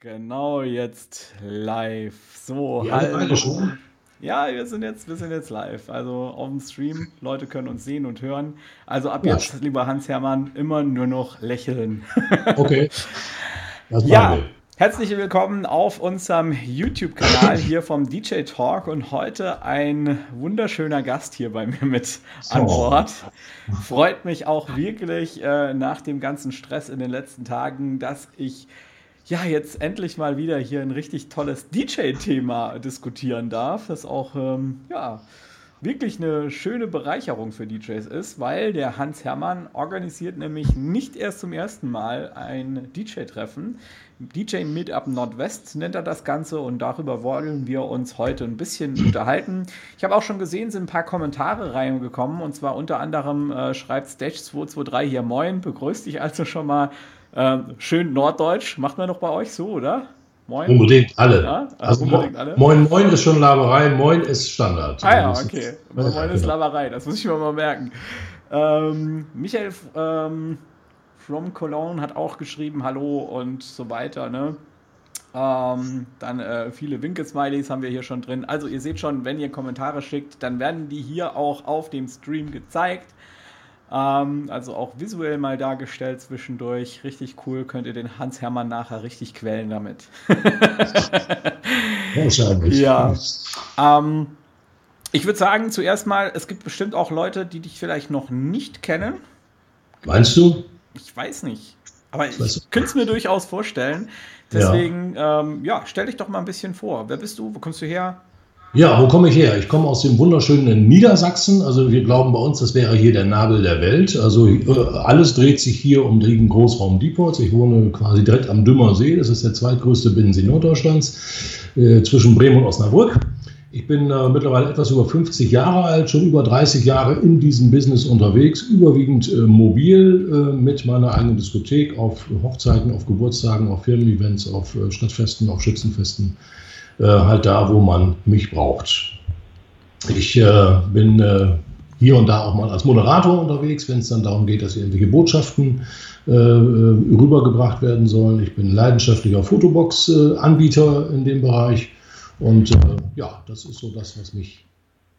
Genau, jetzt live. So, Ja, hallo. schon. Ja, wir sind jetzt, wir sind jetzt live. Also auf dem Stream, Leute können uns sehen und hören. Also ab Ja. jetzt, lieber Hans-Hermann, immer nur noch lächeln. Okay. Ja, herzlich willkommen auf unserem YouTube-Kanal hier vom DJ Talk und heute ein wunderschöner Gast hier bei mir mit an. Bord. Freut mich auch wirklich äh, nach dem ganzen Stress in den letzten Tagen, dass ich ja jetzt endlich mal wieder hier ein richtig tolles DJ-Thema diskutieren darf, das auch ähm, ja wirklich eine schöne Bereicherung für DJs ist, weil der Hans Hermann organisiert nämlich nicht erst zum ersten Mal ein DJ-Treffen. DJ Meetup Nordwest nennt er das Ganze und darüber wollen wir uns heute ein bisschen unterhalten. Ich habe auch schon gesehen, sind ein paar Kommentare reingekommen und zwar unter anderem äh, schreibt Stage223 hier Moin, begrüßt dich also schon mal ähm, schön norddeutsch. Macht man doch bei euch so, oder? Moin. Unbedingt alle. Ja, also unbedingt alle. Moin Moin ist schon Laberei, Moin ist Standard. Ah ja, okay. Ja, Moin ist genau. Laberei, das muss ich mir mal merken. Ähm, Michael ähm, from Cologne hat auch geschrieben Hallo und so weiter. Ne? Ähm, dann äh, viele Winke-Smileys haben wir hier schon drin. Also ihr seht schon, wenn ihr Kommentare schickt, dann werden die hier auch auf dem Stream gezeigt. Ähm, also auch visuell mal dargestellt zwischendurch. Richtig cool, könnt ihr den Hans Hermann nachher richtig quälen damit. Wahrscheinlich. Ja. Ähm, ich würde sagen, zuerst mal, es gibt bestimmt auch Leute, die dich vielleicht noch nicht kennen. Meinst du? Ich weiß nicht. Aber ich du- könnte es mir durchaus vorstellen. Deswegen, ja. Ähm, ja, stell dich doch mal ein bisschen vor. Wer bist du? Wo kommst du her? Ja, wo komme ich her? Ich komme aus dem wunderschönen Niedersachsen. Also wir glauben bei uns, das wäre hier der Nabel der Welt. Also äh, alles dreht sich hier um den Großraum Diepholz. Ich wohne quasi direkt am Dümmer See. Das ist der zweitgrößte Binnensee Norddeutschlands äh, zwischen Bremen und Osnabrück. Ich bin äh, mittlerweile etwas über 50 Jahre alt, schon über 30 Jahre in diesem Business unterwegs, überwiegend äh, mobil äh, mit meiner eigenen Diskothek auf Hochzeiten, auf Geburtstagen, auf Firmen-Events, auf äh, Stadtfesten, auf Schützenfesten halt da, wo man mich braucht. Ich äh, bin äh, hier und da auch mal als Moderator unterwegs, wenn es dann darum geht, dass irgendwelche Botschaften äh, rübergebracht werden sollen. Ich bin leidenschaftlicher Fotobox-Anbieter in dem Bereich. Und äh, ja, das ist so das, was mich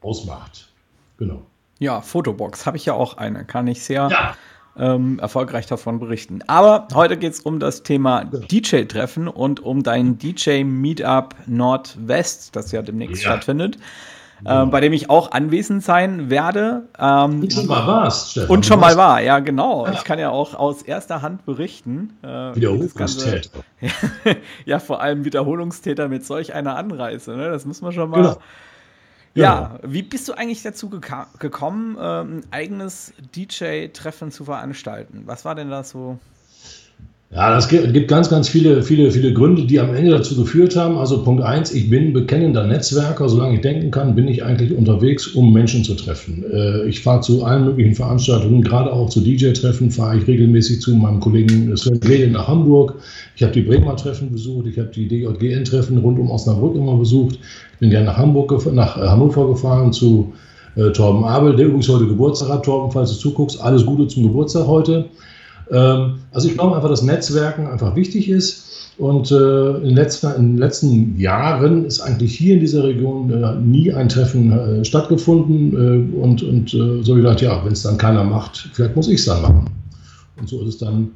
ausmacht. Genau. Ja, Fotobox. Habe ich ja auch eine. Kann ich sehr Ja, ähm, erfolgreich davon berichten. Aber heute geht es um das Thema DJ-Treffen und um dein DJ-Meetup Nordwest, das ja demnächst Ja. stattfindet, ähm, bei dem ich auch anwesend sein werde. Ähm, und schon mal warst, Stefan. und schon mal war, ja, genau. Ja. Ich kann ja auch aus erster Hand berichten. Äh, Wiederholungstäter. ja, vor allem Wiederholungstäter mit solch einer Anreise. Ne? Das muss man schon mal. Genau. Ja, wie bist du eigentlich dazu gekommen, ähm, ein eigenes DJ-Treffen zu veranstalten? Was war denn da so? Ja, das gibt ganz, ganz viele, viele, viele Gründe, die am Ende dazu geführt haben. Also Punkt eins, ich bin bekennender Netzwerker. Solange ich denken kann, bin ich eigentlich unterwegs, um Menschen zu treffen. Äh, Ich fahre zu allen möglichen Veranstaltungen, gerade auch zu DJ-Treffen fahre ich regelmäßig zu meinem Kollegen Sven Grede nach Hamburg. Ich habe die Bremer Treffen besucht, ich habe die DJGN-Treffen rund um Osnabrück immer besucht. Ich bin gerne nach Hamburg, nach äh, Hannover gefahren zu äh, Torben Abel, der übrigens heute Geburtstag hat. Torben, falls du zuguckst, alles Gute zum Geburtstag heute. Ähm, also ich glaube einfach, dass Netzwerken einfach wichtig ist. Und äh, in, letzter, in den letzten Jahren ist eigentlich hier in dieser Region äh, nie ein Treffen äh, stattgefunden. Äh, und und äh, so gedacht, ja, wenn es dann keiner macht, vielleicht muss ich es dann machen. Und so ist es dann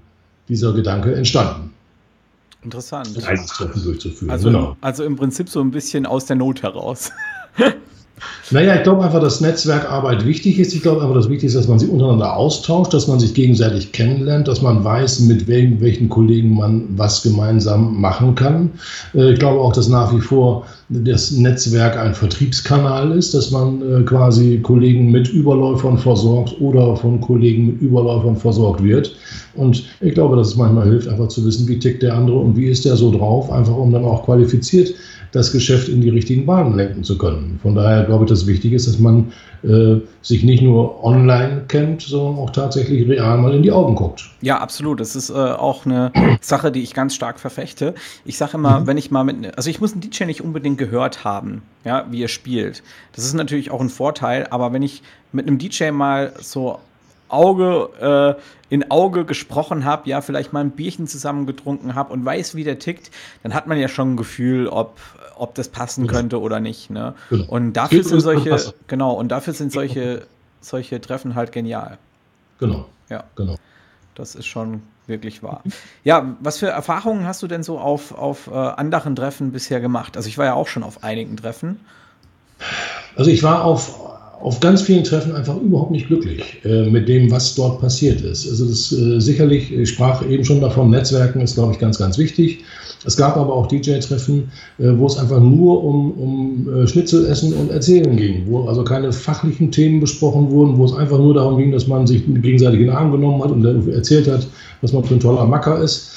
dieser Gedanke entstanden, Interessant. eigenes Treffen durchzuführen. Also, genau. also im Prinzip so ein bisschen aus der Not heraus. Naja, ich glaube einfach, dass Netzwerkarbeit wichtig ist. Ich glaube einfach, das Wichtigste ist, dass man sich untereinander austauscht, dass man sich gegenseitig kennenlernt, dass man weiß, mit welchen, welchen Kollegen man was gemeinsam machen kann. Äh, Ich glaube auch, dass nach wie vor das Netzwerk ein Vertriebskanal ist, dass man äh, quasi Kollegen mit Überläufern versorgt oder von Kollegen mit Überläufern versorgt wird. Und ich glaube, dass es manchmal hilft, einfach zu wissen, wie tickt der andere und wie ist der so drauf, einfach um dann auch qualifiziert das Geschäft in die richtigen Bahnen lenken zu können. Von daher glaube ich, dass wichtig ist, dass man äh, sich nicht nur online kennt, sondern auch tatsächlich real mal in die Augen guckt. Ja, absolut. Das ist äh, auch eine Sache, die ich ganz stark verfechte. Ich sage immer, Mhm. wenn ich mal mit, also ich muss einen DJ nicht unbedingt gehört haben, ja, wie er spielt. Das ist natürlich auch ein Vorteil, aber wenn ich mit einem DJ mal so Auge äh, in Auge gesprochen habe, ja, vielleicht mal ein Bierchen zusammen getrunken habe und weiß, wie der tickt, dann hat man ja schon ein Gefühl, ob, ob das passen genau. könnte oder nicht. Ne? Genau. Und dafür sind solche, genau, und dafür sind solche, solche Treffen halt genial. Genau. Ja. Genau. Das ist schon wirklich wahr. Ja, was für Erfahrungen hast du denn so auf, auf äh, anderen Treffen bisher gemacht? Also ich war ja auch schon auf einigen Treffen. Also ich war auf, auf ganz vielen Treffen einfach überhaupt nicht glücklich äh, mit dem, was dort passiert ist. Also das äh, sicherlich, ich sprach eben schon davon, Netzwerken ist, glaube ich, ganz, ganz wichtig. Es gab aber auch DJ-Treffen, äh, wo es einfach nur um, um äh, Schnitzel essen und Erzählen ging, wo also keine fachlichen Themen besprochen wurden, wo es einfach nur darum ging, dass man sich gegenseitig in den Arm genommen hat und erzählt hat, was man für ein toller Macker ist.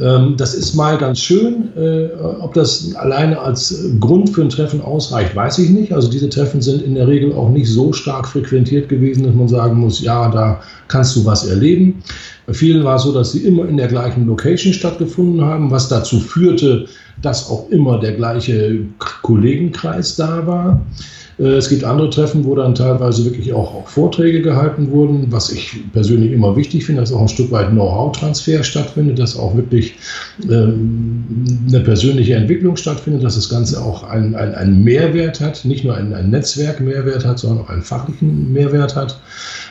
Ähm, das ist mal ganz schön. Äh, ob das alleine als Grund für ein Treffen ausreicht, weiß ich nicht. Also diese Treffen sind in der Regel auch nicht so stark frequentiert gewesen, dass man sagen muss, ja, da kannst du was erleben. Bei vielen war es so, dass sie immer in der gleichen Location stattgefunden haben, was dazu führte, dass auch immer der gleiche Kollegenkreis da war. Äh, es gibt andere Treffen, wo dann teilweise wirklich auch, auch, Vorträge gehalten wurden, was ich persönlich immer wichtig finde, dass auch ein Stück weit Know-how-Transfer stattfindet, dass auch wirklich ähm, eine persönliche Entwicklung stattfindet, dass das Ganze auch einen, einen Mehrwert hat, nicht nur einen, einen Netzwerk-Mehrwert hat, sondern auch einen fachlichen Mehrwert hat.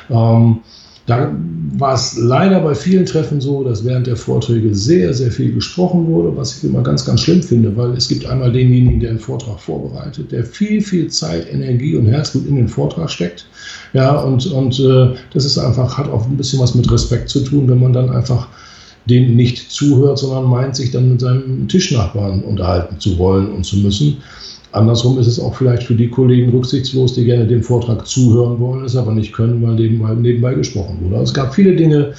Ähm, da war es leider bei vielen Treffen so, dass während der Vorträge sehr, sehr viel gesprochen wurde, was ich immer ganz, ganz schlimm finde, weil es gibt einmal denjenigen, der einen Vortrag vorbereitet, der viel, viel Zeit, Energie und Herzblut in den Vortrag steckt. Ja, und, und äh, das ist einfach, hat auch ein bisschen was mit Respekt zu tun, wenn man dann einfach dem nicht zuhört, sondern meint, sich dann mit seinem Tischnachbarn unterhalten zu wollen und zu müssen. Andersrum ist es auch vielleicht für die Kollegen rücksichtslos, die gerne dem Vortrag zuhören wollen, es aber nicht können, weil nebenbei, nebenbei gesprochen wurde. Es gab viele Dinge,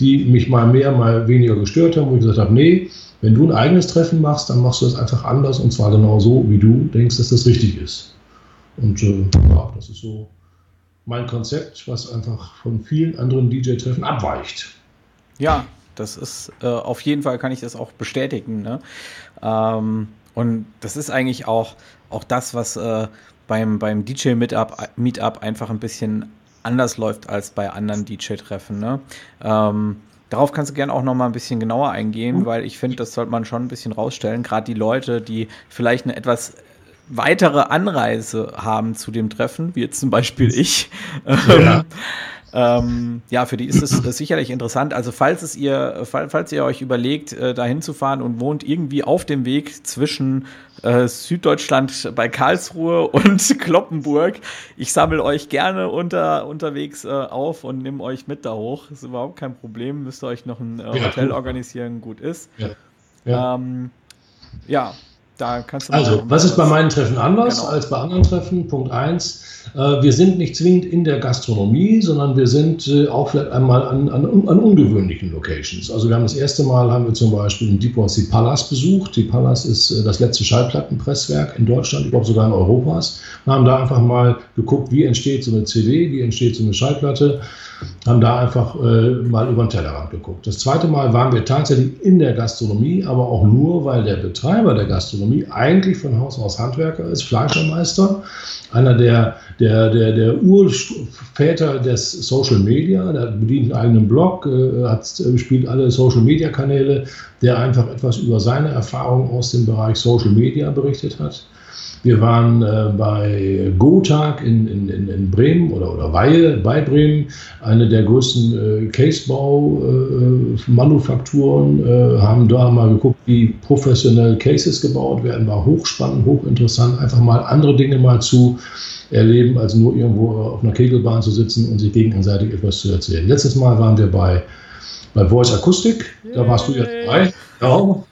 die mich mal mehr, mal weniger gestört haben, wo ich gesagt habe, nee, wenn du ein eigenes Treffen machst, dann machst du das einfach anders und zwar genau so, wie du denkst, dass das richtig ist. Und äh, ja, das ist so mein Konzept, was einfach von vielen anderen DJ-Treffen abweicht. Ja, das ist äh, auf jeden Fall kann ich das auch bestätigen. Ne? Ähm, und das ist eigentlich auch, auch das, was äh, beim, beim DJ-Meetup Meetup einfach ein bisschen anders läuft als bei anderen DJ-Treffen. Ne? Ähm, darauf kannst du gerne auch noch mal ein bisschen genauer eingehen, mhm. weil ich finde, das sollte man schon ein bisschen rausstellen. Gerade die Leute, die vielleicht eine etwas weitere Anreise haben zu dem Treffen, wie jetzt zum Beispiel ich. Ja. Ähm, ja, für die ist es äh, sicherlich interessant. Also falls es ihr, falls ihr euch überlegt, äh, dahin zu fahren und wohnt irgendwie auf dem Weg zwischen äh, Süddeutschland bei Karlsruhe und Kloppenburg, ich sammle euch gerne unter, unterwegs äh, auf und nehme euch mit da hoch. Ist überhaupt kein Problem. Müsst ihr euch noch ein äh, Hotel ja, organisieren, gut ist. Ja. Ja. Ähm, ja. Da kannst du also, was ist bei meinen Treffen anders genau. als bei anderen Treffen? Punkt 1. Äh, wir sind nicht zwingend in der Gastronomie, sondern wir sind äh, auch vielleicht einmal an, an, an, ungewöhnlichen Locations. Also wir haben das erste Mal haben wir zum Beispiel in Deepwater die Palace besucht. Die Palace ist äh, das letzte Schallplattenpresswerk in Deutschland, ich glaube sogar in Europas. Wir haben da einfach mal geguckt, wie entsteht so eine CD, wie entsteht so eine Schallplatte haben da einfach äh, mal über den Tellerrand geguckt. Das zweite Mal waren wir tatsächlich in der Gastronomie, aber auch nur, weil der Betreiber der Gastronomie eigentlich von Haus aus Handwerker ist, Fleischermeister, einer der, der, der, der Urväter des Social Media, der bedient einen eigenen Blog, äh, hat, spielt alle Social Media Kanäle, der einfach etwas über seine Erfahrungen aus dem Bereich Social Media berichtet hat. Wir waren äh, bei Gotag in, in, in, Bremen oder, oder Weihe bei Bremen, eine der größten äh, Casebau-Manufakturen, äh, äh, haben da mal geguckt, wie professionell Cases gebaut werden. War hochspannend, hochinteressant, einfach mal andere Dinge mal zu erleben, als nur irgendwo auf einer Kegelbahn zu sitzen und sich gegenseitig etwas zu erzählen. Letztes Mal waren wir bei, bei Voice Akustik, da warst du jetzt dabei. Ja,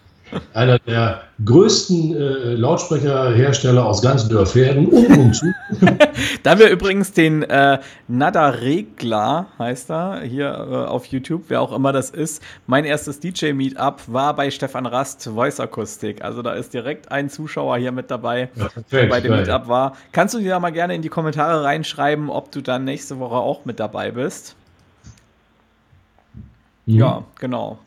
einer der größten äh, Lautsprecherhersteller aus ganz Dörferden und umzu. da haben wir übrigens den äh, Nada Regler, heißt er, hier äh, auf YouTube, wer auch immer das ist. Mein erstes DJ-Meetup war bei Stefan Rast, Voice Akustik. Also da ist direkt ein Zuschauer hier mit dabei, ja, der bei dem Meetup war. Kannst du dir da mal gerne in die Kommentare reinschreiben, ob du dann nächste Woche auch mit dabei bist? Mhm. Ja, genau.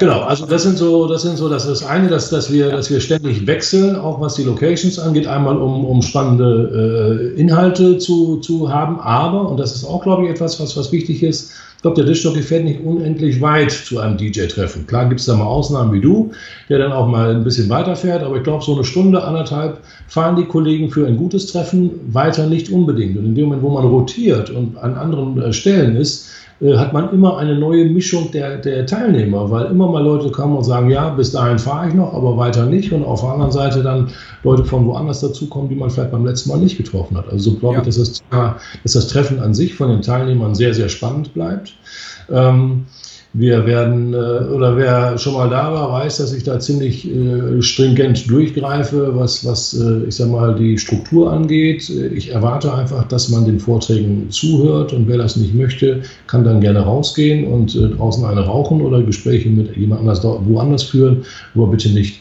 Genau, also das sind so, das sind so, das ist das eine, dass, dass wir, ja. dass wir ständig wechseln, auch was die Locations angeht, einmal um, um spannende äh, Inhalte zu, zu haben, aber, und das ist auch, glaube ich, etwas, was, was wichtig ist, Ich glaube, der Dischjockey fährt nicht unendlich weit zu einem DJ-Treffen. Klar gibt es da mal Ausnahmen wie du, der dann auch mal ein bisschen weiter fährt, aber ich glaube, so eine Stunde, anderthalb fahren die Kollegen für ein gutes Treffen weiter nicht unbedingt. Und in dem Moment, wo man rotiert und an anderen äh, Stellen ist, hat man immer eine neue Mischung der, der Teilnehmer, weil immer mal Leute kommen und sagen, ja, bis dahin fahre ich noch, aber weiter nicht. Und auf der anderen Seite dann Leute von woanders dazukommen, die man vielleicht beim letzten Mal nicht getroffen hat. Also so glaube ja. ich, dass das, dass das Treffen an sich von den Teilnehmern sehr, sehr spannend bleibt. Ähm, wir werden, äh, oder wer schon mal da war, weiß, dass ich da ziemlich äh, stringent durchgreife, was, was äh, ich sag mal, die Struktur angeht. Ich erwarte einfach, dass man den Vorträgen zuhört und wer das nicht möchte, kann dann gerne rausgehen und draußen eine rauchen oder Gespräche mit jemand anders woanders führen, aber bitte nicht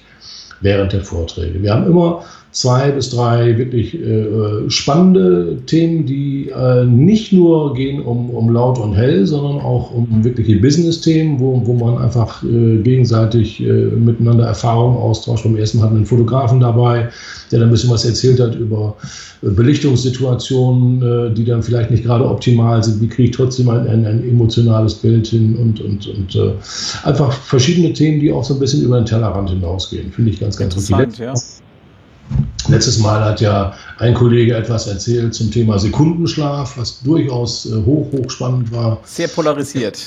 während der Vorträge. Wir haben immer zwei bis drei wirklich äh, spannende Themen, die äh, nicht nur gehen um, um laut und hell, sondern auch um wirkliche Business-Themen, wo, wo man einfach äh, gegenseitig äh, miteinander Erfahrungen austauscht. Beim ersten hatten wir einen Fotografen dabei, der dann ein bisschen was erzählt hat über äh, Belichtungssituationen, äh, die dann vielleicht nicht gerade optimal sind. Wie kriege ich trotzdem ein, ein, ein emotionales Bild hin und, und, und einfach verschiedene Themen, die auch so ein bisschen über den Tellerrand hinausgehen. Finde ich ganz, ganz interessant. Ja. Letztes Mal hat ja ein Kollege etwas erzählt zum Thema Sekundenschlaf, was durchaus äh, hoch, hoch spannend war. Sehr polarisiert.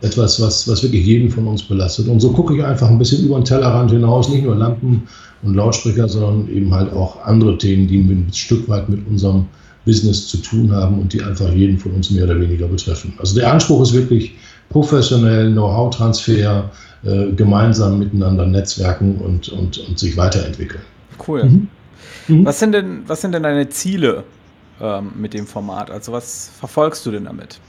Etwas, was, was wirklich jeden von uns belastet. Und so gucke ich einfach ein bisschen über den Tellerrand hinaus, nicht nur Lampen und Lautsprecher, sondern eben halt auch andere Themen, die ein Stück weit mit unserem Business zu tun haben und die einfach jeden von uns mehr oder weniger betreffen. Also der Anspruch ist wirklich professionell, Know-how-Transfer, äh, gemeinsam miteinander netzwerken und, und, und sich weiterentwickeln. Cool. Mhm. Mhm. Was, sind denn, was sind denn deine Ziele ähm, mit dem Format? Also was verfolgst du denn damit?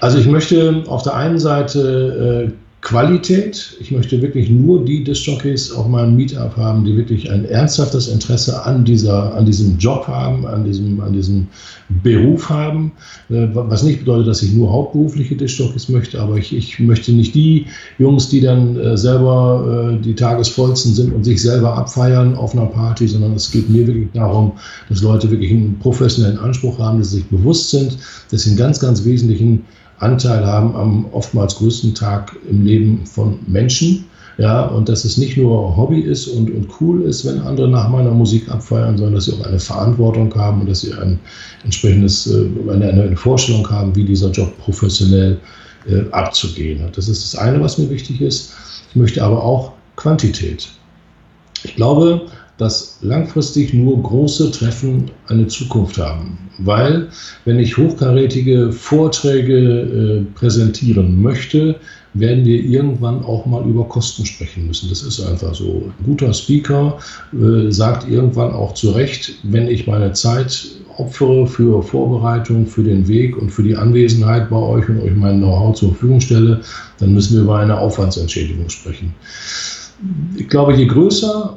Also ich möchte auf der einen Seite äh, Qualität. Ich möchte wirklich nur die Disc-Jockeys auf meinem Meetup haben, die wirklich ein ernsthaftes Interesse an, dieser, an diesem Job haben, an diesem, an diesem Beruf haben. Äh, was nicht bedeutet, dass ich nur hauptberufliche Disc-Jockeys möchte, aber ich, ich möchte nicht die Jungs, die dann äh, selber äh, die Tagesvollsten sind und sich selber abfeiern auf einer Party, sondern es geht mir wirklich darum, dass Leute wirklich einen professionellen Anspruch haben, dass sie sich bewusst sind, dass sie einen ganz, ganz wesentlichen Anteil haben am oftmals größten Tag im Leben von Menschen. Ja, und dass es nicht nur Hobby ist und, und cool ist, wenn andere nach meiner Musik abfeiern, sondern dass sie auch eine Verantwortung haben und dass sie ein entsprechendes, äh, eine, eine Vorstellung haben, wie dieser Job professionell äh, abzugehen hat. Das ist das eine, was mir wichtig ist. Ich möchte aber auch Quantität. Ich glaube, dass langfristig nur große Treffen eine Zukunft haben. Weil, wenn ich hochkarätige Vorträge äh, präsentieren möchte, werden wir irgendwann auch mal über Kosten sprechen müssen. Das ist einfach so. Ein guter Speaker äh, sagt irgendwann auch zu Recht, wenn ich meine Zeit opfere für Vorbereitung, für den Weg und für die Anwesenheit bei euch und euch mein Know-how zur Verfügung stelle, dann müssen wir über eine Aufwandsentschädigung sprechen. Ich glaube, je größer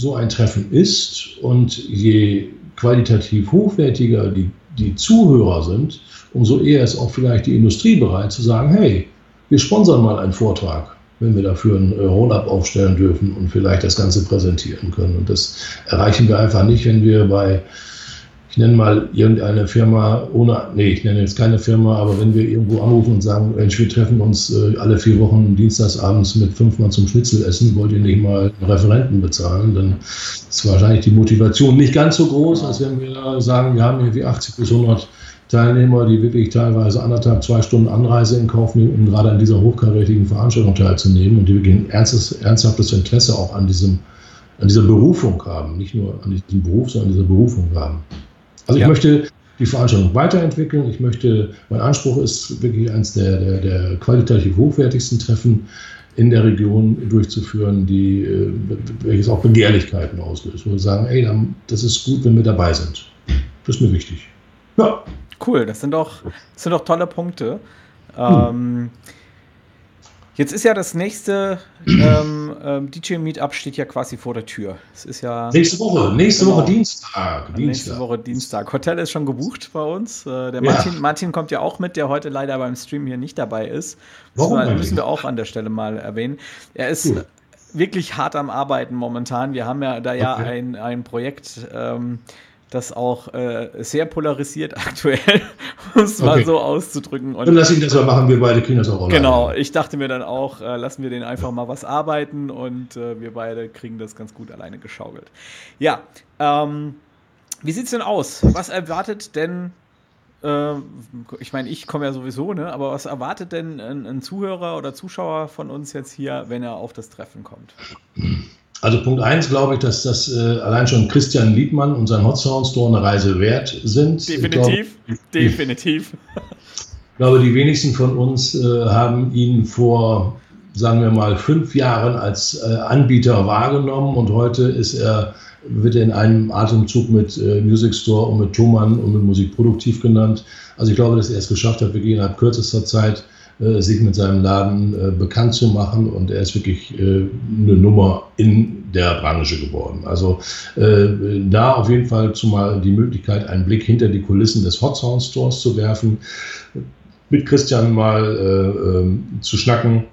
so ein Treffen ist und je qualitativ hochwertiger die, die Zuhörer sind, umso eher ist auch vielleicht die Industrie bereit zu sagen, hey, wir sponsern mal einen Vortrag, wenn wir dafür ein äh, Roll-up aufstellen dürfen und vielleicht das Ganze präsentieren können. Und das erreichen wir einfach nicht, wenn wir bei ich nenne mal irgendeine Firma ohne, nee, ich nenne jetzt keine Firma, aber wenn wir irgendwo anrufen und sagen, Mensch, wir treffen uns äh, alle vier Wochen dienstagsabends mit fünfmal zum Schnitzel essen, wollt ihr nicht mal einen Referenten bezahlen, dann ist wahrscheinlich die Motivation nicht ganz so groß, als wenn wir sagen, wir haben irgendwie 80 bis 100 Teilnehmer, die wirklich teilweise anderthalb, zwei Stunden Anreise in Kauf nehmen, um gerade an dieser hochkarätigen Veranstaltung teilzunehmen und die wirklich ein ernstes, ernsthaftes Interesse auch an diesem, an dieser Berufung haben, nicht nur an diesem Beruf, sondern an dieser Berufung haben. Also ich ja. möchte die Veranstaltung weiterentwickeln. Ich möchte, mein Anspruch ist wirklich eines der, der, der qualitativ hochwertigsten Treffen in der Region durchzuführen, die äh, welches auch Begehrlichkeiten auslöst. Wo wir sagen, ey, das ist gut, wenn wir dabei sind. Das ist mir wichtig. Ja. Cool, das sind doch, das sind doch tolle Punkte. Hm. Ähm, Jetzt ist ja das nächste ähm, ähm, DJ-Meetup steht ja quasi vor der Tür. Es ist ja. Nächste Woche, nächste genau, Woche Dienstag, Dienstag. Nächste Woche Dienstag. Hotel ist schon gebucht bei uns. Äh, der Martin, ja. Martin kommt ja auch mit, der heute leider beim Stream hier nicht dabei ist. Warum das müssen wir auch an der Stelle mal erwähnen. Er ist cool. wirklich hart am Arbeiten momentan. Wir haben ja da ja okay. ein, ein Projekt. Ähm, das auch äh, sehr polarisiert aktuell, um es okay. mal so auszudrücken. Und dann lass ihn das mal machen, wir beide kriegen das auch alleine. Genau, ich dachte mir dann auch, äh, lassen wir den einfach mal was arbeiten und äh, wir beide kriegen das ganz gut alleine geschaukelt. Ja, ähm, wie sieht's denn aus? Was erwartet denn äh, ich meine, ich komme ja sowieso, ne? Aber was erwartet denn ein, ein, Zuhörer oder Zuschauer von uns jetzt hier, wenn er auf das Treffen kommt? Also Punkt 1 glaube ich, dass das äh, allein schon Christian Liedmann und sein Hot Sound Store eine Reise wert sind. Definitiv, ich glaube, definitiv. Ich glaube, die wenigsten von uns äh, haben ihn vor, sagen wir mal, fünf Jahren als äh, Anbieter wahrgenommen und heute ist er wird er in einem Atemzug mit äh, Music Store und mit Thomann und mit Musik produktiv genannt. Also ich glaube, dass er es geschafft hat, wirklich innerhalb kürzester Zeit sich mit seinem Laden äh, bekannt zu machen und er ist wirklich äh, eine Nummer in der Branche geworden. Also äh, da auf jeden Fall zumal die Möglichkeit, einen Blick hinter die Kulissen des Hot Sound Stores zu werfen, mit Christian mal äh, ähm, zu schnacken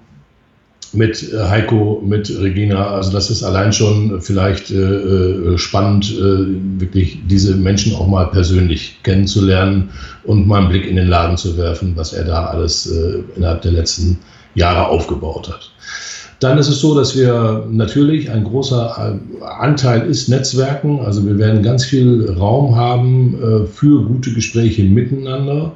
mit äh, Heiko, mit Regina. Also das ist allein schon vielleicht äh, äh, spannend, äh, wirklich diese Menschen auch mal persönlich kennenzulernen und mal einen Blick in den Laden zu werfen, was er da alles äh, innerhalb der letzten Jahre aufgebaut hat. Dann ist es so, dass wir natürlich ein großer äh, Anteil ist Netzwerken. Also wir werden ganz viel Raum haben für gute Gespräche miteinander.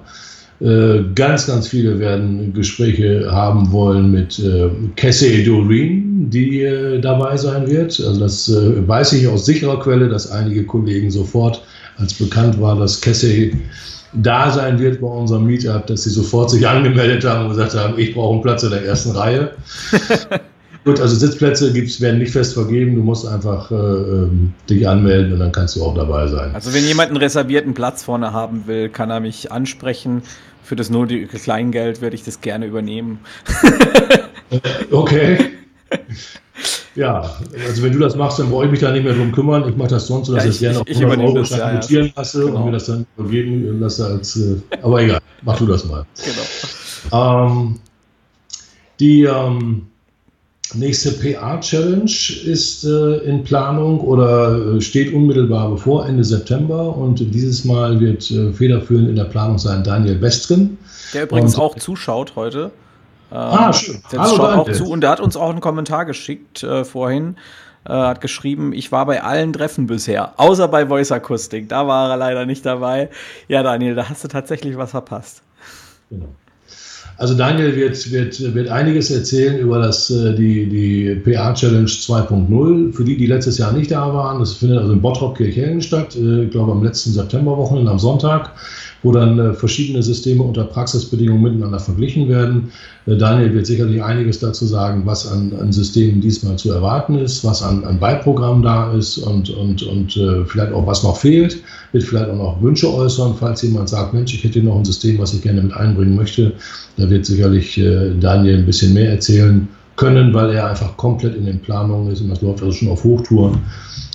Äh, ganz, ganz viele werden Gespräche haben wollen mit äh, Cassie Doreen, die äh, dabei sein wird. Also das äh, weiß ich aus sicherer Quelle, dass einige Kollegen sofort, als bekannt war, dass Cassie da sein wird bei unserem Meetup, dass sie sofort sich angemeldet haben und gesagt haben, ich brauche einen Platz in der ersten Reihe. Gut, also Sitzplätze gibt's, werden nicht fest vergeben. Du musst einfach äh, ähm, dich anmelden und dann kannst du auch dabei sein. Also wenn jemand einen reservierten Platz vorne haben will, kann er mich ansprechen für das nötige Kleingeld werde ich das gerne übernehmen. okay. Ja, also wenn du das machst, dann brauche ich mich da nicht mehr drum kümmern. Ich mache das sonst so, dass ja, ich, ich gerne auf 100 Euro das, ja, notieren ja. lasse genau. und mir das dann übergeben lasse als. Äh, aber egal, mach du das mal. Genau. Ähm, die ähm, Nächste PA-Challenge ist äh, in Planung oder äh, steht unmittelbar bevor, Ende September. Und dieses Mal wird äh, federführend in der Planung sein Daniel Westgen. Der übrigens und, auch zuschaut heute. Ähm, ah, schön. Der Hallo, schaut auch zu und der hat uns auch einen Kommentar geschickt äh, vorhin. Äh, hat geschrieben, ich war bei allen Treffen bisher, außer bei Voice Akustik. Da war er leider nicht dabei. Ja, Daniel, da hast du tatsächlich was verpasst. Genau. Also Daniel wird, wird, wird einiges erzählen über das, äh, die, die PA Challenge 2.0. Für die, die letztes Jahr nicht da waren, das findet also in Bottrop Kirchhellen statt, äh, ich glaube am letzten Septemberwochenende am Sonntag wo dann äh, verschiedene Systeme unter Praxisbedingungen miteinander verglichen werden. Äh, Daniel wird sicherlich einiges dazu sagen, was an, an Systemen diesmal zu erwarten ist, was an, an Beiprogrammen da ist und, und, und äh, vielleicht auch was noch fehlt. Wird vielleicht auch noch Wünsche äußern, falls jemand sagt, Mensch, ich hätte hier noch ein System, was ich gerne mit einbringen möchte. Da wird sicherlich äh, Daniel ein bisschen mehr erzählen können, weil er einfach komplett in den Planungen ist und das läuft also schon auf Hochtouren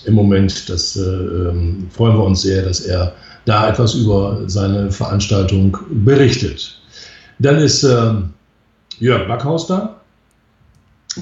im Moment. Das äh, ähm, freuen wir uns sehr, dass er da etwas über seine Veranstaltung berichtet. Dann ist äh, Jörg Backhaus da.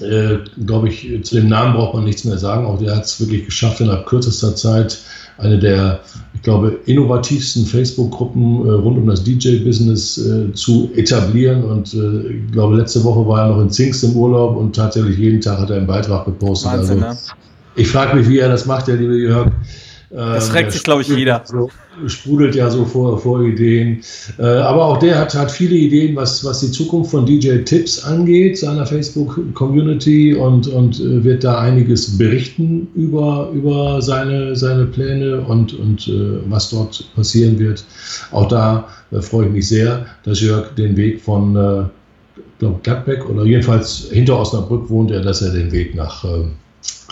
Äh, Glaube ich, zu dem Namen braucht man nichts mehr sagen. Auch der hat es wirklich geschafft, innerhalb kürzester Zeit eine der, ich glaube, innovativsten Facebook-Gruppen äh, rund um das DJ-Business äh, zu etablieren. Und äh, ich glaube, letzte Woche war er noch in Zingst im Urlaub und tatsächlich jeden Tag hat er einen Beitrag gepostet. Wahnsinn, also, ne? Ich frage mich, wie er das macht, der liebe Jörg. Das ähm, regt sich, glaube ich, jeder. So, sprudelt ja so vor, vor Ideen. Äh, aber auch der hat, hat viele Ideen, was, was die Zukunft von DJ Tips angeht, seiner Facebook-Community und, und äh, wird da einiges berichten über, über seine, seine Pläne und, und äh, was dort passieren wird. Auch da freue ich mich sehr, dass Jörg den Weg von äh, Gladbeck oder jedenfalls hinter Osnabrück wohnt er, dass er den Weg nach äh,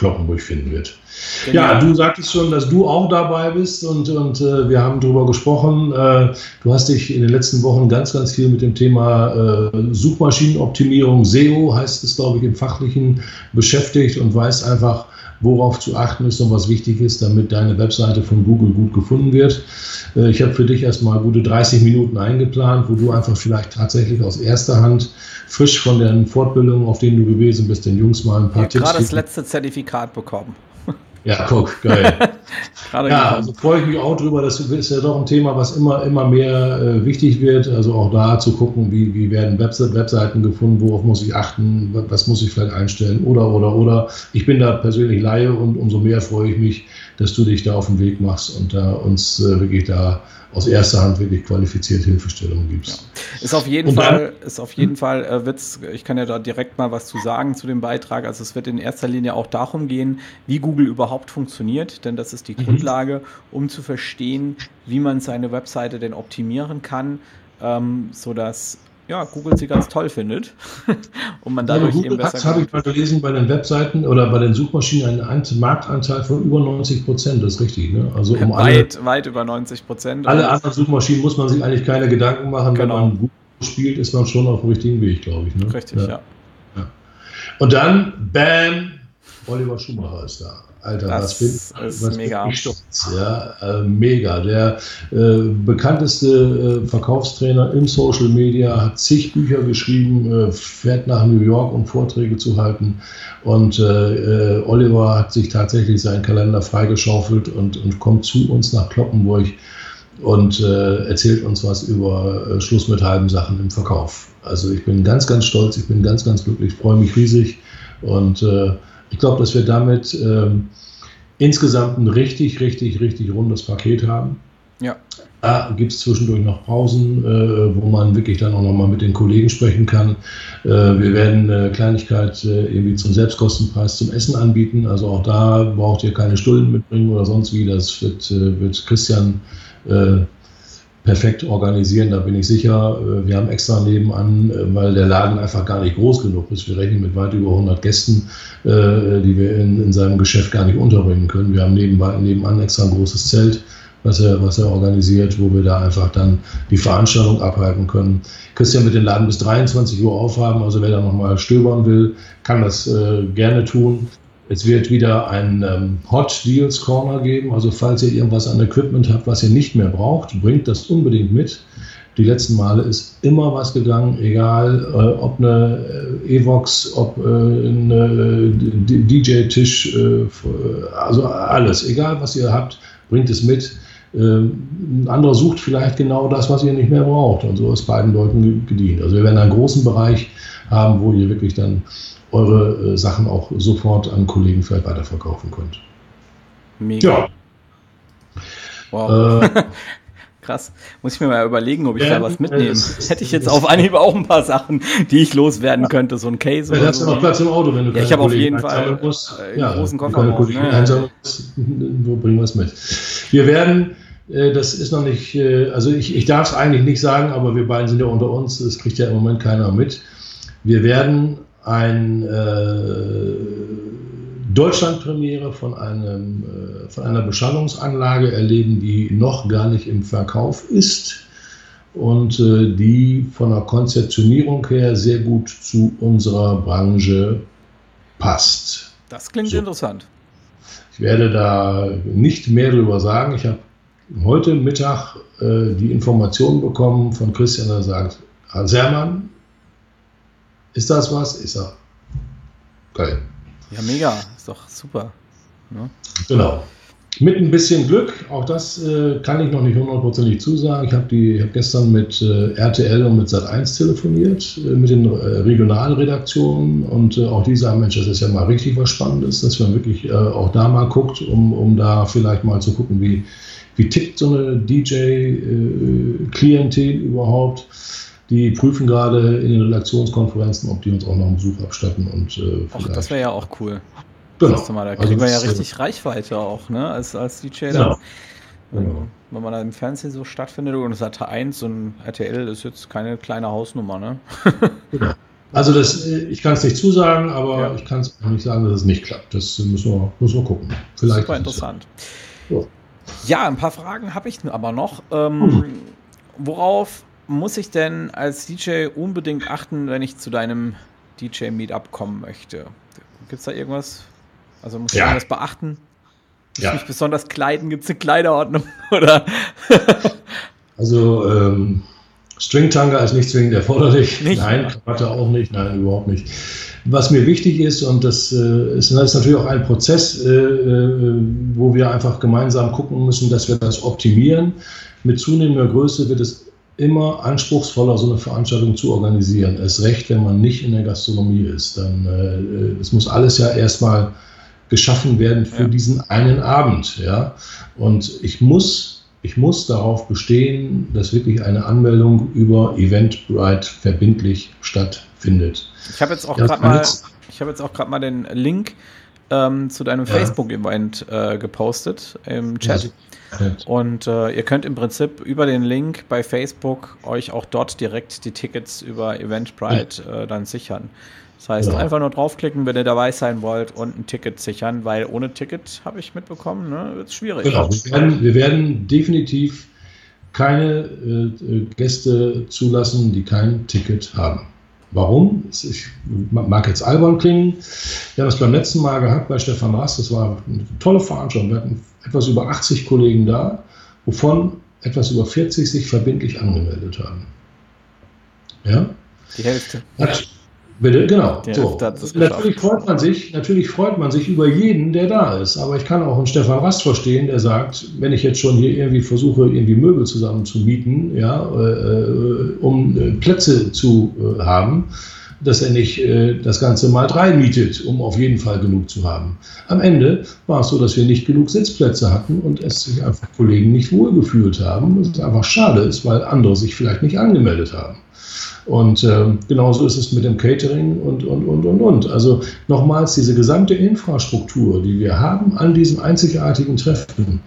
Kloppenburg finden wird. Genau. Ja, du sagtest schon, dass du auch dabei bist und, und äh, wir haben darüber gesprochen. Äh, du hast dich in den letzten Wochen ganz, ganz viel mit dem Thema äh, Suchmaschinenoptimierung, SEO heißt es, glaube ich, im Fachlichen beschäftigt und weißt einfach, worauf zu achten ist und was wichtig ist, damit deine Webseite von Google gut gefunden wird. Äh, ich habe für dich erstmal gute 30 Minuten eingeplant, wo du einfach vielleicht tatsächlich aus erster Hand frisch von den Fortbildungen, auf denen du gewesen bist, den Jungs mal ein paar ich Tipps. gerade das letzte Zertifikat bekommen. Ja, guck, geil. ja, also freue ich mich auch drüber. Das ist ja doch ein Thema, was immer, immer mehr äh, wichtig wird. Also auch da zu gucken, wie, wie werden Webse Webseiten gefunden, worauf muss ich achten, was muss ich vielleicht einstellen oder, oder, oder. Ich bin da persönlich Laie und umso mehr freue ich mich, dass du dich da auf den Weg machst und da uns äh, wirklich da aus erster Hand wirklich qualifiziert Hilfestellung gibst. Ja. Ist auf jeden dann, Fall, ist auf jeden Fall, äh, wird's, ich kann ja da direkt mal was zu sagen zu dem Beitrag. Also es wird in erster Linie auch darum gehen, wie Google überhaupt funktioniert, denn das ist die mhm. Grundlage, um zu verstehen, wie man seine Webseite denn optimieren kann, ähm, sodass ja, Google sie ganz toll findet und man dadurch ja, eben besser Das habe ich mal gelesen bei den Webseiten oder bei den Suchmaschinen einen Marktanteil von über 90 Prozent, das ist richtig. Ne? Also um weit, alle, weit über 90 Prozent. Alle anderen Suchmaschinen muss man sich eigentlich keine Gedanken machen. Genau. Wenn man gut spielt, ist man schon auf dem richtigen Weg, glaube ich. Ne? Richtig, ja. ja. ja. Und dann, bam, Oliver Schumacher ist da. Alter, das was bin, ist was mega. Bin ich stolz, ja, äh, mega. Der äh, bekannteste äh, Verkaufstrainer im Social Media hat zig Bücher geschrieben, äh, fährt nach New York, um Vorträge zu halten. Und äh, äh, Oliver hat sich tatsächlich seinen Kalender freigeschaufelt und, und kommt zu uns nach Kloppenburg und erzählt uns was über Schluss mit halben Sachen im Verkauf. Also ich bin ganz, ganz stolz, ich bin ganz, ganz glücklich, freue mich riesig und ich glaube, dass wir damit ähm, insgesamt ein richtig, richtig, richtig rundes Paket haben. Ja. Da gibt es zwischendurch noch Pausen, äh, wo man wirklich dann auch nochmal mit den Kollegen sprechen kann. Äh, wir werden eine Kleinigkeit äh, irgendwie zum Selbstkostenpreis zum Essen anbieten. Also auch da braucht ihr keine Stulden mitbringen oder sonst wie. Das wird, äh, wird Christian äh, perfekt organisieren, da bin ich sicher. Äh, wir haben extra nebenan, äh, weil der Laden einfach gar nicht groß genug ist. Wir rechnen mit weit über 100 Gästen, äh, die wir in, in seinem Geschäft gar nicht unterbringen können. Wir haben nebenbei, nebenan extra ein großes Zelt, was er, was er organisiert, wo wir da einfach dann die Veranstaltung abhalten können. Christian wird den Laden bis 23 Uhr aufhaben, also wer da nochmal stöbern will, kann das gerne tun. Es wird wieder ein ähm, Hot Deals Corner geben. Also falls ihr irgendwas an Equipment habt, was ihr nicht mehr braucht, bringt das unbedingt mit. Die letzten Male ist immer was gegangen, egal äh, ob eine äh, Evox, ob äh, ein äh, DJ-Tisch, äh, also alles, egal was ihr habt, bringt es mit. Ähm, ein anderer sucht vielleicht genau das, was ihr nicht mehr braucht. Und so ist beiden Leuten gedient. Also wir werden einen großen Bereich haben, wo ihr wirklich dann eure äh, Sachen auch sofort an Kollegen vielleicht weiterverkaufen könnt. Mega. Ja. Wow. Äh, Krass. Muss ich mir mal überlegen, ob ich ja, da was mitnehme. Hätte ich jetzt auf Anhieb auch ein paar Sachen, die ich loswerden könnte, so ein Case. Ja, hast du noch Platz im Auto, wenn du Ja, ich habe auf jeden Fall musst. einen ja, großen Koffer. Kollegen ne? einsammeln musst, wo bringen wir es mit. Wir werden, äh, das ist noch nicht, äh, also ich, ich darf es eigentlich nicht sagen, aber wir beiden sind ja unter uns, das kriegt ja im Moment keiner mit. Wir werden ein äh, Deutschlandpremiere von, einem, äh, von einer Beschallungsanlage erleben, die noch gar nicht im Verkauf ist und äh, die von der Konzeptionierung her sehr gut zu unserer Branche passt. Das klingt so. interessant. Ich werde da nicht mehr darüber sagen. Ich habe heute Mittag äh, die Information bekommen von Christian, der sagt, Herr Sermann, ist das was? Ist er. Geil. Ja, mega. Ist doch super. Ja. Genau. Mit ein bisschen Glück, auch das äh, kann ich noch nicht hundertprozentig zusagen. Ich habe hab gestern mit äh, RTL und mit Sat1 telefoniert, äh, mit den äh, Regionalredaktionen und äh, auch die sagen, Mensch, das ist ja mal richtig was Spannendes, dass man wirklich äh, auch da mal guckt, um, um da vielleicht mal zu gucken, wie, wie tickt so eine DJ-Klientel überhaupt die prüfen gerade in den Redaktionskonferenzen, ob die uns auch noch einen Besuch abstatten. Und, äh, Ach, das wäre ja auch cool. Genau. Mal, da kriegen also, wir ja richtig Reichweite auch, ne? Als, als DJ. Genau. Wenn, genau. wenn man da im Fernsehen so stattfindet und Sat 1 und RTL ist jetzt keine kleine Hausnummer, ne? genau. Also das, äh, ich kann es nicht zusagen, aber ja. ich kann es auch nicht sagen, dass es nicht klappt. Das müssen wir, müssen wir gucken. Vielleicht Super interessant. Ja. ja. ein paar Fragen habe ich aber noch. Ähm, hm. Worauf muss ich denn als DJ unbedingt achten, wenn ich zu deinem DJ-Meetup kommen möchte? Gibt es da irgendwas? Also muss ich ja. irgendwas beachten? Muss ja. ich mich besonders kleiden? Gibt es eine Kleiderordnung? Oder? also, ähm, Stringtanga ist nicht zwingend erforderlich. Nicht? Nein, Krawatte auch nicht. Nein, überhaupt nicht. Was mir wichtig ist, und das äh, ist, das ist natürlich auch ein Prozess, äh, äh, wo wir einfach gemeinsam gucken müssen, dass wir das optimieren. Mit zunehmender Größe wird es immer anspruchsvoller, so eine Veranstaltung zu organisieren. Es recht, wenn man nicht in der Gastronomie ist. Dann äh, es muss alles ja erstmal geschaffen werden für ja. diesen einen Abend. Ja? Und ich muss, ich muss darauf bestehen, dass wirklich eine Anmeldung über Eventbrite verbindlich stattfindet. Ich habe jetzt auch gerade mal, ich habe jetzt auch gerade mal den Link ähm, zu deinem ja. Facebook-Event äh, gepostet im Chat. Und äh, ihr könnt im Prinzip über den Link bei Facebook euch auch dort direkt die Tickets über Eventbrite äh, dann sichern. Das heißt, ja. einfach nur draufklicken, wenn ihr dabei sein wollt und ein Ticket sichern, weil ohne Ticket, habe ich mitbekommen, ne, wird es schwierig. Genau, wir werden, wir werden definitiv keine äh, Gäste zulassen, die kein Ticket haben. Warum? Ich mag jetzt albern klingen. Wir haben es beim letzten Mal gehabt bei Stefan Rast. Das war eine tolle Veranstaltung. Wir hatten etwas über 80 Kollegen da, wovon etwas über 40 sich verbindlich angemeldet haben. Ja? Die Hälfte. Hat, Bitte, genau. so. Natürlich freut man sich, natürlich freut man sich über jeden, der da ist. Aber ich kann auch einen Stefan Rast verstehen, der sagt, wenn ich jetzt schon hier irgendwie versuche, irgendwie Möbel zusammen zu mieten, ja, äh, um äh, Plätze zu äh, haben, dass er nicht äh, das Ganze mal drei mietet, um auf jeden Fall genug zu haben. Am Ende war es so, dass wir nicht genug Sitzplätze hatten und es sich einfach Kollegen nicht wohlgefühlt haben. Was einfach schade ist, weil andere sich vielleicht nicht angemeldet haben. Und äh, genauso ist es mit dem Catering und, und, und, und, und. Also nochmals, diese gesamte Infrastruktur, die wir haben an diesem einzigartigen Treffen,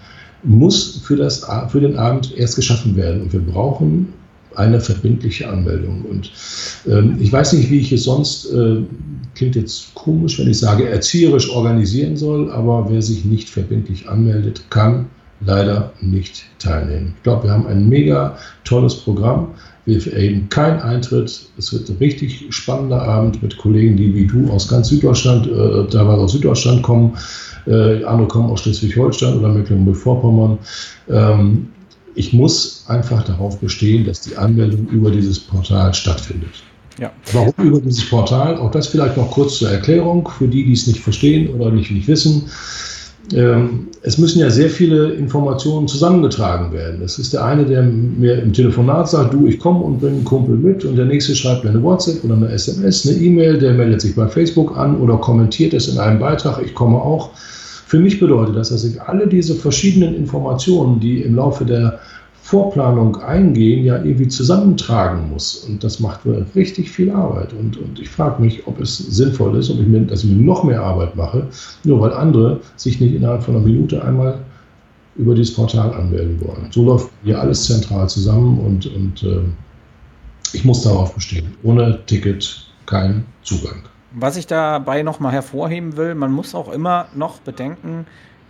muss für, das, für den Abend erst geschaffen werden. Und wir brauchen eine verbindliche Anmeldung. Und ähm, ich weiß nicht, wie ich es sonst, äh, klingt jetzt komisch, wenn ich sage, erzieherisch organisieren soll, aber wer sich nicht verbindlich anmeldet, kann leider nicht teilnehmen. Ich glaube, wir haben ein mega tolles Programm. Wir erheben keinen Eintritt. Es wird ein richtig spannender Abend mit Kollegen, die wie du aus ganz Süddeutschland, äh, teilweise aus Süddeutschland kommen. Äh, andere kommen aus Schleswig-Holstein oder Mecklenburg-Vorpommern. Ähm, ich muss einfach darauf bestehen, dass die Anmeldung über dieses Portal stattfindet. Ja. Warum über dieses Portal? Auch das vielleicht noch kurz zur Erklärung für die, die es nicht verstehen oder nicht, nicht wissen. Ähm, es müssen ja sehr viele Informationen zusammengetragen werden. Es ist der eine, der mir im Telefonat sagt, du, ich komme und bringe einen Kumpel mit und der nächste schreibt mir eine WhatsApp oder eine SMS, eine E-Mail, der meldet sich bei Facebook an oder kommentiert es in einem Beitrag, ich komme auch. Für mich bedeutet das, dass ich alle diese verschiedenen Informationen, die im Laufe der Vorplanung eingehen, ja irgendwie zusammentragen muss. Und das macht mir richtig viel Arbeit. Und, und ich frage mich, ob es sinnvoll ist, ob ich mir, dass ich mir noch mehr Arbeit mache, nur weil andere sich nicht innerhalb von einer Minute einmal über dieses Portal anmelden wollen. So läuft hier alles zentral zusammen und, und äh, ich muss darauf bestehen. Ohne Ticket kein Zugang. Was ich dabei nochmal hervorheben will, man muss auch immer noch bedenken,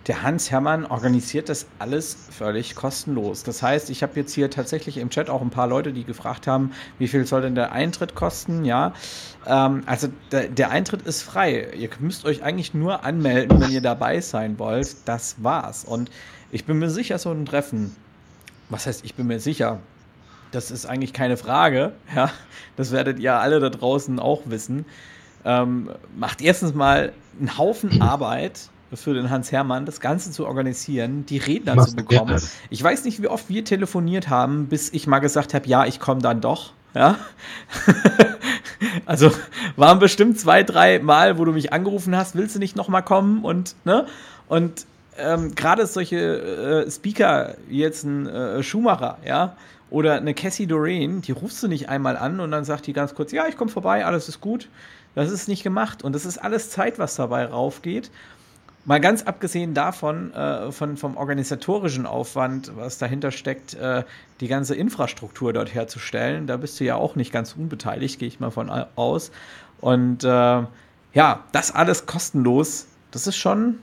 der Hans Hermann organisiert das alles völlig kostenlos. Das heißt, ich habe jetzt hier tatsächlich im Chat auch ein paar Leute, die gefragt haben, wie viel soll denn der Eintritt kosten? Ja, ähm, also der, der, Eintritt ist frei. Ihr müsst euch eigentlich nur anmelden, wenn ihr dabei sein wollt. Das war's. Und ich bin mir sicher, so ein Treffen, was heißt, ich bin mir sicher, das ist eigentlich keine Frage. Ja, das werdet ihr alle da draußen auch wissen. Ähm, macht erstens mal einen Haufen Arbeit für den Hans Hermann, das Ganze zu organisieren, die Redner zu bekommen. Ich weiß nicht, wie oft wir telefoniert haben, bis ich mal gesagt habe, ja, ich komme dann doch. Ja. also waren bestimmt zwei, drei Mal, wo du mich angerufen hast, willst du nicht nochmal kommen? Und, ne? Und ähm, gerade solche äh, Speaker, wie jetzt ein äh, Schumacher, ja, oder eine Cassie Doreen, die rufst du nicht einmal an und dann sagt die ganz kurz, ja, ich komme vorbei, alles ist gut. Das ist nicht gemacht. Und das ist alles Zeit, was dabei raufgeht. Mal ganz abgesehen davon, äh, von, vom organisatorischen Aufwand, was dahinter steckt, äh, die ganze Infrastruktur dort herzustellen, da bist du ja auch nicht ganz unbeteiligt, gehe ich mal von aus. Und äh, ja, das alles kostenlos, das ist schon,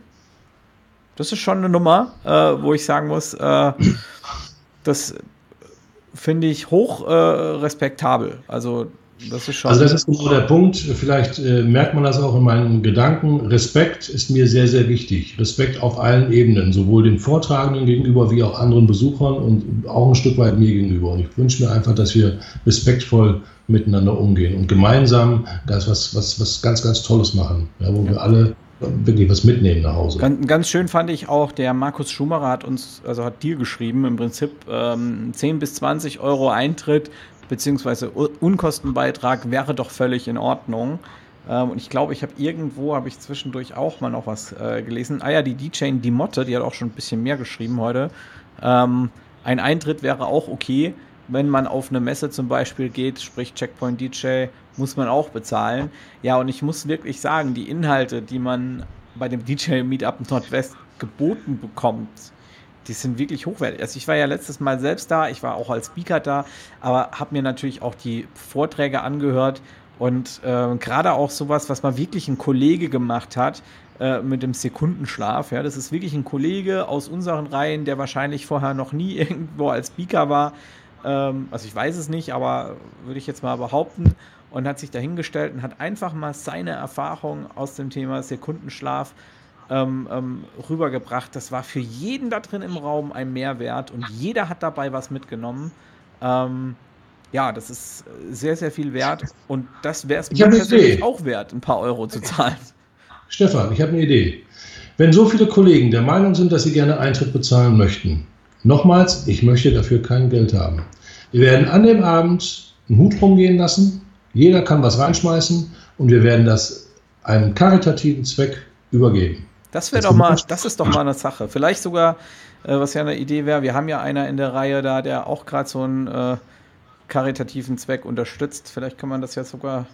das ist schon eine Nummer, äh, wo ich sagen muss, äh, das finde ich hoch äh, respektabel. Also das ist schon. Also das ist genau der Punkt. Vielleicht äh, merkt man das auch in meinen Gedanken. Respekt ist mir sehr, sehr wichtig. Respekt auf allen Ebenen, sowohl den Vortragenden gegenüber wie auch anderen Besuchern und auch ein Stück weit mir gegenüber. Und ich wünsche mir einfach, dass wir respektvoll miteinander umgehen und gemeinsam das was, was, was ganz, ganz Tolles machen, ja, wo wir alle wirklich was mitnehmen nach Hause. Ganz, ganz, schön fand ich auch, der Markus Schumacher hat uns, also hat dir geschrieben, im Prinzip ähm, 10 bis 20 Euro Eintritt beziehungsweise Unkostenbeitrag wäre doch völlig in Ordnung. Ähm, und ich glaube, ich habe irgendwo, habe ich zwischendurch auch mal noch was äh, gelesen. Ah ja, die D-Chain, die Motte, die hat auch schon ein bisschen mehr geschrieben heute. Ähm, ein Eintritt wäre auch okay. Wenn man auf eine Messe zum Beispiel geht, sprich Checkpoint DJ, muss man auch bezahlen. Ja, und ich muss wirklich sagen, die Inhalte, die man bei dem DJ Meetup Nordwest geboten bekommt, die sind wirklich hochwertig. Also ich war ja letztes Mal selbst da, ich war auch als Speaker da, aber habe mir natürlich auch die Vorträge angehört und äh, gerade auch sowas, was mal wirklich ein Kollege gemacht hat äh, mit dem Sekundenschlaf. Ja, das ist wirklich ein Kollege aus unseren Reihen, der wahrscheinlich vorher noch nie irgendwo als Speaker war. Ähm, also ich weiß es nicht, aber würde ich jetzt mal behaupten und hat sich dahingestellt und hat einfach mal seine Erfahrung aus dem Thema Sekundenschlaf ähm, ähm, rübergebracht. Das war für jeden da drin im Raum ein Mehrwert und jeder hat dabei was mitgenommen. Ähm, ja, das ist sehr, sehr viel wert und das wäre es mir persönlich auch wert, ein paar Euro zu zahlen. Stefan, ich habe eine Idee. Wenn so viele Kollegen der Meinung sind, dass sie gerne Eintritt bezahlen möchten, nochmals, ich möchte dafür kein Geld haben. Wir werden an dem Abend einen Hut rumgehen lassen, jeder kann was reinschmeißen und wir werden das einem karitativen Zweck übergeben. Das wäre doch mal, das ist doch mal eine Sache. Vielleicht sogar, äh, was ja eine Idee wäre, wir haben ja einer in der Reihe da, der auch gerade so einen äh, karitativen Zweck unterstützt. Vielleicht kann man das ja sogar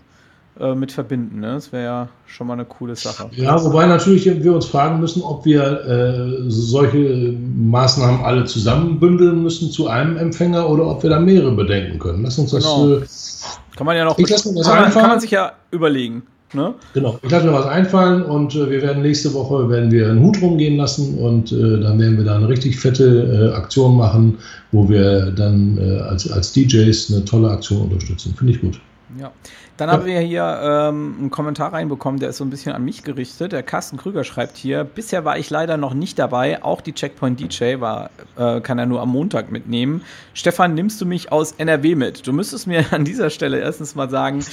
äh, mit verbinden. Ne? Das wäre ja schon mal eine coole Sache. Ja, wobei natürlich wir uns fragen müssen, ob wir äh, solche Maßnahmen alle zusammenbündeln müssen zu einem Empfänger oder ob wir da mehrere bedenken können. Lass uns das. Genau. Äh, kann man ja noch. Ich lasse mir das kann, kann man sich ja überlegen. Ne? Genau, ich lasse mir was einfallen und äh, wir werden nächste Woche werden wir einen Hut rumgehen lassen und äh, dann werden wir da eine richtig fette äh, Aktion machen, wo wir dann äh, als, als DJs eine tolle Aktion unterstützen. Finde ich gut. Ja. Dann haben wir hier ähm, einen Kommentar reinbekommen, der ist so ein bisschen an mich gerichtet. Der Carsten Krüger schreibt hier: Bisher war ich leider noch nicht dabei. Auch die Checkpoint DJ war, äh, kann er nur am Montag mitnehmen. Stefan, nimmst du mich aus NRW mit? Du müsstest mir an dieser Stelle erstens mal sagen,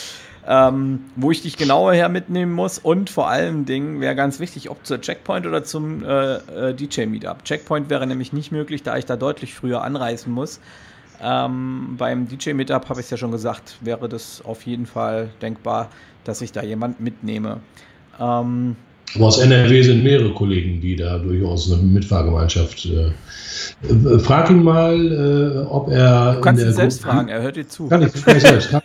ähm, wo ich dich genauer her mitnehmen muss und vor allen Dingen wäre ganz wichtig, ob zur Checkpoint oder zum äh, äh DJ-Meetup. Checkpoint wäre nämlich nicht möglich, da ich da deutlich früher anreisen muss. Ähm, beim DJ-Meetup habe ich es ja schon gesagt, wäre das auf jeden Fall denkbar, dass ich da jemand mitnehme. Ähm, aber aus NRW sind mehrere Kollegen, die da durchaus eine Mitfahrgemeinschaft. Äh, äh, frag ihn mal, äh, ob er. Du kannst ihn selbst Gruppe, fragen, er hört dir zu. Kann ich, kann ich selbst.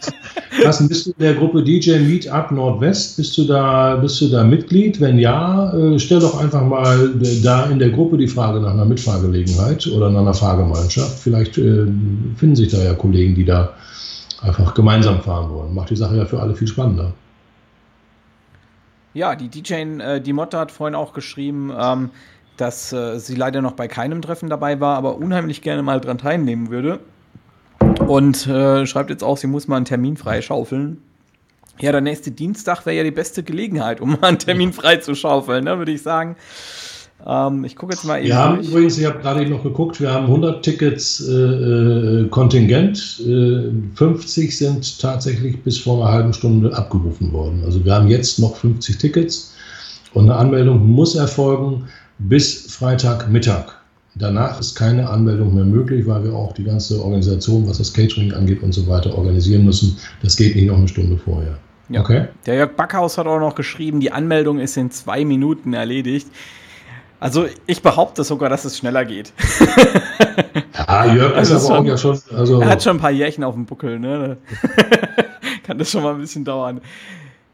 Carsten, bist du in der Gruppe DJ Meetup Nordwest? Bist du da, bist du da Mitglied? Wenn ja, äh, stell doch einfach mal da in der Gruppe die Frage nach einer Mitfahrgelegenheit oder nach einer Fahrgemeinschaft. Vielleicht äh, finden sich da ja Kollegen, die da einfach gemeinsam fahren wollen. Macht die Sache ja für alle viel spannender. Ja, die DJ, äh, die Motte hat vorhin auch geschrieben, ähm, dass äh, sie leider noch bei keinem Treffen dabei war, aber unheimlich gerne mal dran teilnehmen würde. Und äh, schreibt jetzt auch, sie muss mal einen Termin freischaufeln. Ja, der nächste Dienstag wäre ja die beste Gelegenheit, um mal einen Termin frei zu schaufeln, ne, würde ich sagen. Ähm, ich gucke jetzt mal eben. Wir haben übrigens, ich habe gerade noch geguckt, wir haben 100 Tickets äh, äh, Kontingent. Äh, 50 sind tatsächlich bis vor einer halben Stunde abgerufen worden. Also wir haben jetzt noch 50 Tickets und eine Anmeldung muss erfolgen bis Freitagmittag. Danach ist keine Anmeldung mehr möglich, weil wir auch die ganze Organisation, was das Catering angeht und so weiter, organisieren müssen. Das geht nicht noch eine Stunde vorher. Ja. Okay. Der Jörg Backhaus hat auch noch geschrieben, die Anmeldung ist in zwei Minuten erledigt. Also ich behaupte sogar, dass es schneller geht. ja, Jörg also ist aber schon, auch ja schon. Also er hat schon ein paar Jährchen auf dem Buckel, ne? Kann das schon mal ein bisschen dauern.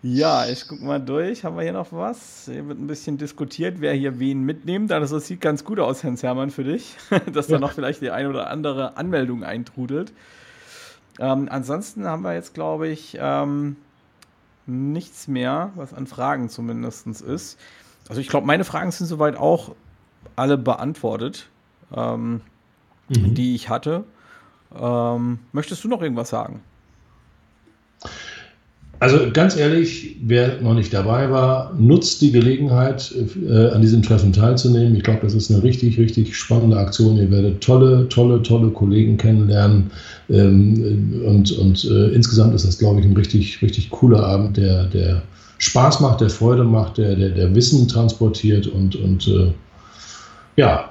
Ja, ich guck mal durch. Haben wir hier noch was? Hier wird ein bisschen diskutiert, wer hier wen mitnimmt. Also das sieht ganz gut aus, Hans Hermann, für dich, dass ja. da noch vielleicht die eine oder andere Anmeldung eintrudelt. Ähm, ansonsten haben wir jetzt, glaube ich, ähm, nichts mehr, was an Fragen zumindest ist. Also ich glaube, meine Fragen sind soweit auch alle beantwortet, ähm, mhm. die ich hatte. Ähm, möchtest du noch irgendwas sagen? Also ganz ehrlich, wer noch nicht dabei war, nutzt die Gelegenheit, äh, an diesem Treffen teilzunehmen. Ich glaube, das ist eine richtig, richtig spannende Aktion. Ihr werdet tolle, tolle, tolle Kollegen kennenlernen. Ähm, und und äh, insgesamt ist das, glaube ich, ein richtig, richtig cooler Abend, der, der Spaß macht, der Freude macht, der, der, der Wissen transportiert. Und, und äh, ja,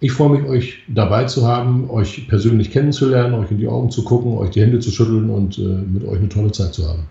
ich freue mich, euch dabei zu haben, euch persönlich kennenzulernen, euch in die Augen zu gucken, euch die Hände zu schütteln und äh, mit euch eine tolle Zeit zu haben.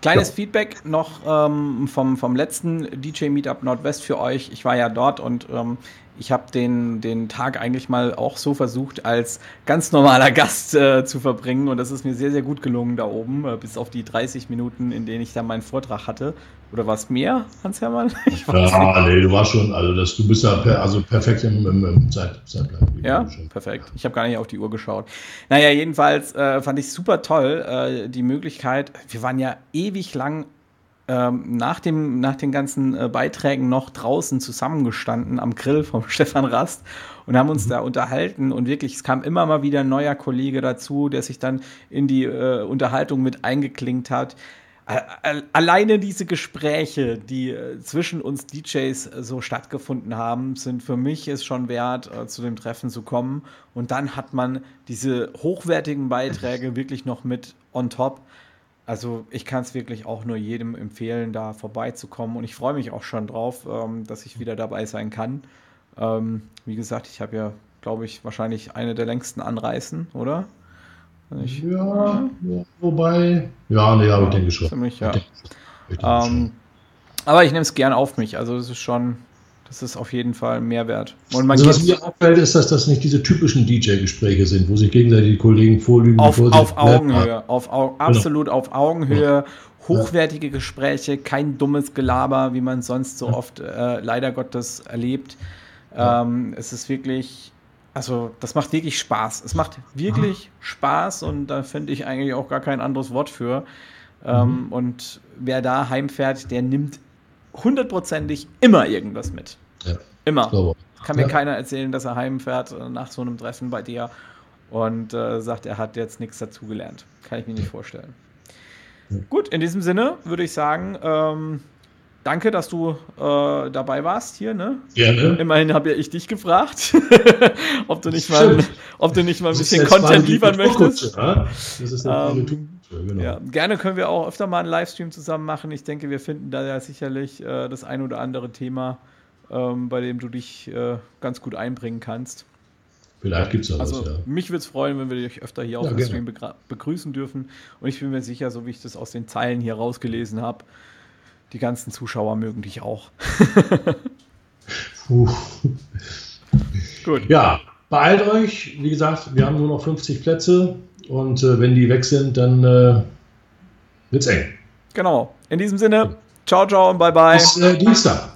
Kleines ja. Feedback noch ähm, vom, vom letzten DJ Meetup Nordwest für euch. Ich war ja dort und ähm, ich habe den, den Tag eigentlich mal auch so versucht, als ganz normaler Gast äh, zu verbringen. Und das ist mir sehr, sehr gut gelungen da oben, äh, bis auf die 30 Minuten, in denen ich dann meinen Vortrag hatte. Oder war es mehr, Hans-Hermann? Ja, nee, du warst schon, also das, du bist ja per, also perfekt im, im, im Zeit, Zeitplan. Ja, perfekt. Ich habe gar nicht auf die Uhr geschaut. Naja, jedenfalls äh, fand ich super toll, äh, die Möglichkeit. Wir waren ja ewig lang ähm, nach, dem, nach den ganzen äh, Beiträgen noch draußen zusammengestanden am Grill vom Stefan Rast und haben uns mhm. da unterhalten und wirklich, es kam immer mal wieder ein neuer Kollege dazu, der sich dann in die äh, Unterhaltung mit eingeklinkt hat. Alleine diese Gespräche, die äh, zwischen uns DJs äh, so stattgefunden haben, sind für mich es schon wert, äh, zu dem Treffen zu kommen. Und dann hat man diese hochwertigen Beiträge wirklich noch mit on top. Also ich kann es wirklich auch nur jedem empfehlen, da vorbeizukommen. Und ich freue mich auch schon drauf, ähm, dass ich wieder dabei sein kann. Ähm, wie gesagt, ich habe ja, glaube ich, wahrscheinlich eine der längsten Anreisen, oder? Ich, ja, ja, wobei, ja, nee, aber ich denke schon. Ziemlich, ja. Ich denke, ich denke ähm, aber ich nehme es gern auf mich. Also das ist schon, das ist auf jeden Fall Mehrwert. Und man also was mir auffällt, ist, dass das nicht diese typischen DJ-Gespräche sind, wo sich gegenseitig die Kollegen vorlügen. Auf, auf Augenhöhe, auf, Au genau. absolut genau. auf Augenhöhe. Hochwertige Gespräche, kein dummes Gelaber, wie man sonst so oft äh, leider Gottes erlebt. Ähm, es ist wirklich, also das macht wirklich Spaß. Es macht wirklich Spaß und da finde ich eigentlich auch gar kein anderes Wort für. Ähm, mhm. Und wer da heimfährt, der nimmt hundertprozentig immer irgendwas mit. Ja. Immer. Kann mir ja. keiner erzählen, dass er heimfährt äh, nach so einem Treffen bei dir und äh, sagt, er hat jetzt nichts dazugelernt. Kann ich mir nicht vorstellen. Ja. Gut, in diesem Sinne würde ich sagen, ähm, danke, dass du äh, dabei warst hier. Ne? Gerne. Immerhin habe ja ich dich gefragt, ob, du nicht mal, ob du nicht mal ein bisschen Content liefern möchtest. Das ist ähm, Genau. Ja, gerne können wir auch öfter mal einen Livestream zusammen machen. Ich denke, wir finden da ja sicherlich äh, das ein oder andere Thema, ähm, bei dem du dich äh, ganz gut einbringen kannst. Vielleicht gibt es da also, was, ja. Mich würde es freuen, wenn wir dich öfter hier auf dem Stream begrüßen dürfen. Und ich bin mir sicher, so wie ich das aus den Zeilen hier rausgelesen habe, die ganzen Zuschauer mögen dich auch. Gut. Ja, beeilt euch. Wie gesagt, wir haben nur noch 50 Plätze. Und äh, wenn die weg sind, dann äh, wird's eng. Genau. In diesem Sinne, ciao, ciao und bye, bye. Bis äh, Dienstag.